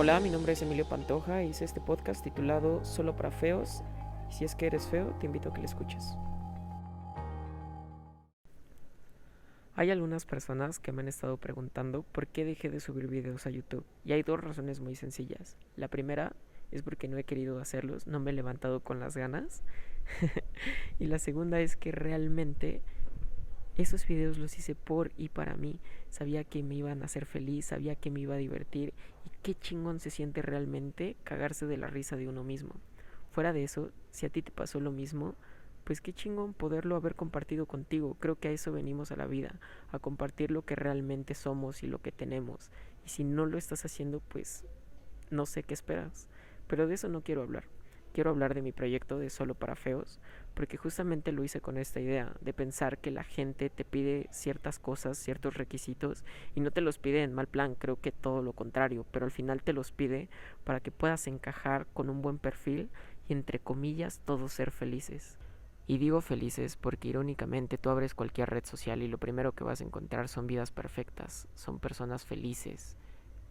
Hola, mi nombre es Emilio Pantoja y hice este podcast titulado Solo para Feos. Y si es que eres feo, te invito a que lo escuches. Hay algunas personas que me han estado preguntando por qué dejé de subir videos a YouTube. Y hay dos razones muy sencillas. La primera es porque no he querido hacerlos, no me he levantado con las ganas. y la segunda es que realmente esos videos los hice por y para mí. Sabía que me iban a hacer feliz, sabía que me iba a divertir y qué chingón se siente realmente cagarse de la risa de uno mismo. Fuera de eso, si a ti te pasó lo mismo, pues qué chingón poderlo haber compartido contigo. Creo que a eso venimos a la vida, a compartir lo que realmente somos y lo que tenemos. Y si no lo estás haciendo, pues no sé qué esperas. Pero de eso no quiero hablar quiero hablar de mi proyecto de Solo para Feos, porque justamente lo hice con esta idea de pensar que la gente te pide ciertas cosas, ciertos requisitos, y no te los pide en mal plan, creo que todo lo contrario, pero al final te los pide para que puedas encajar con un buen perfil y entre comillas todos ser felices. Y digo felices porque irónicamente tú abres cualquier red social y lo primero que vas a encontrar son vidas perfectas, son personas felices,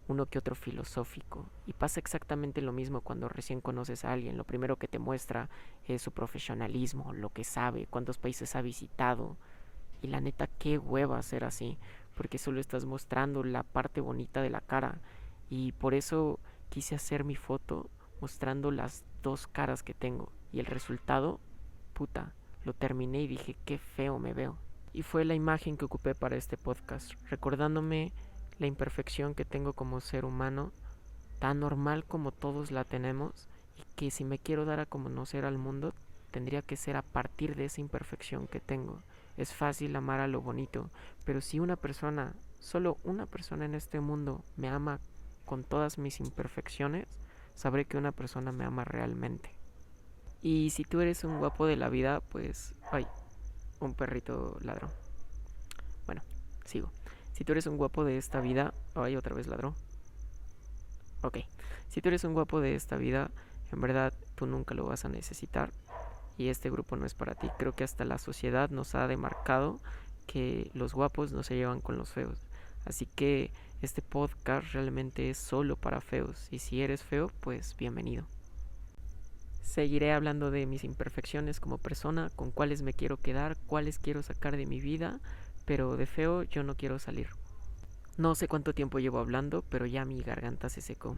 uno que otro filosófico. Y pasa exactamente lo mismo cuando recién conoces a alguien. Lo primero que te muestra es su profesionalismo, lo que sabe, cuántos países ha visitado. Y la neta, qué hueva ser así, porque solo estás mostrando la parte bonita de la cara. Y por eso quise hacer mi foto mostrando las dos caras que tengo. Y el resultado, puta, lo terminé y dije, qué feo me veo. Y fue la imagen que ocupé para este podcast, recordándome la imperfección que tengo como ser humano, tan normal como todos la tenemos, y que si me quiero dar a conocer al mundo, tendría que ser a partir de esa imperfección que tengo. Es fácil amar a lo bonito, pero si una persona, solo una persona en este mundo me ama con todas mis imperfecciones, sabré que una persona me ama realmente. Y si tú eres un guapo de la vida, pues, ay, un perrito ladrón. Bueno, sigo. Si tú eres un guapo de esta vida... Ay, otra vez ladrón. Ok. Si tú eres un guapo de esta vida, en verdad tú nunca lo vas a necesitar. Y este grupo no es para ti. Creo que hasta la sociedad nos ha demarcado que los guapos no se llevan con los feos. Así que este podcast realmente es solo para feos. Y si eres feo, pues bienvenido. Seguiré hablando de mis imperfecciones como persona, con cuáles me quiero quedar, cuáles quiero sacar de mi vida, pero de feo yo no quiero salir. No sé cuánto tiempo llevo hablando, pero ya mi garganta se secó.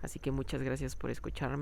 Así que muchas gracias por escucharme.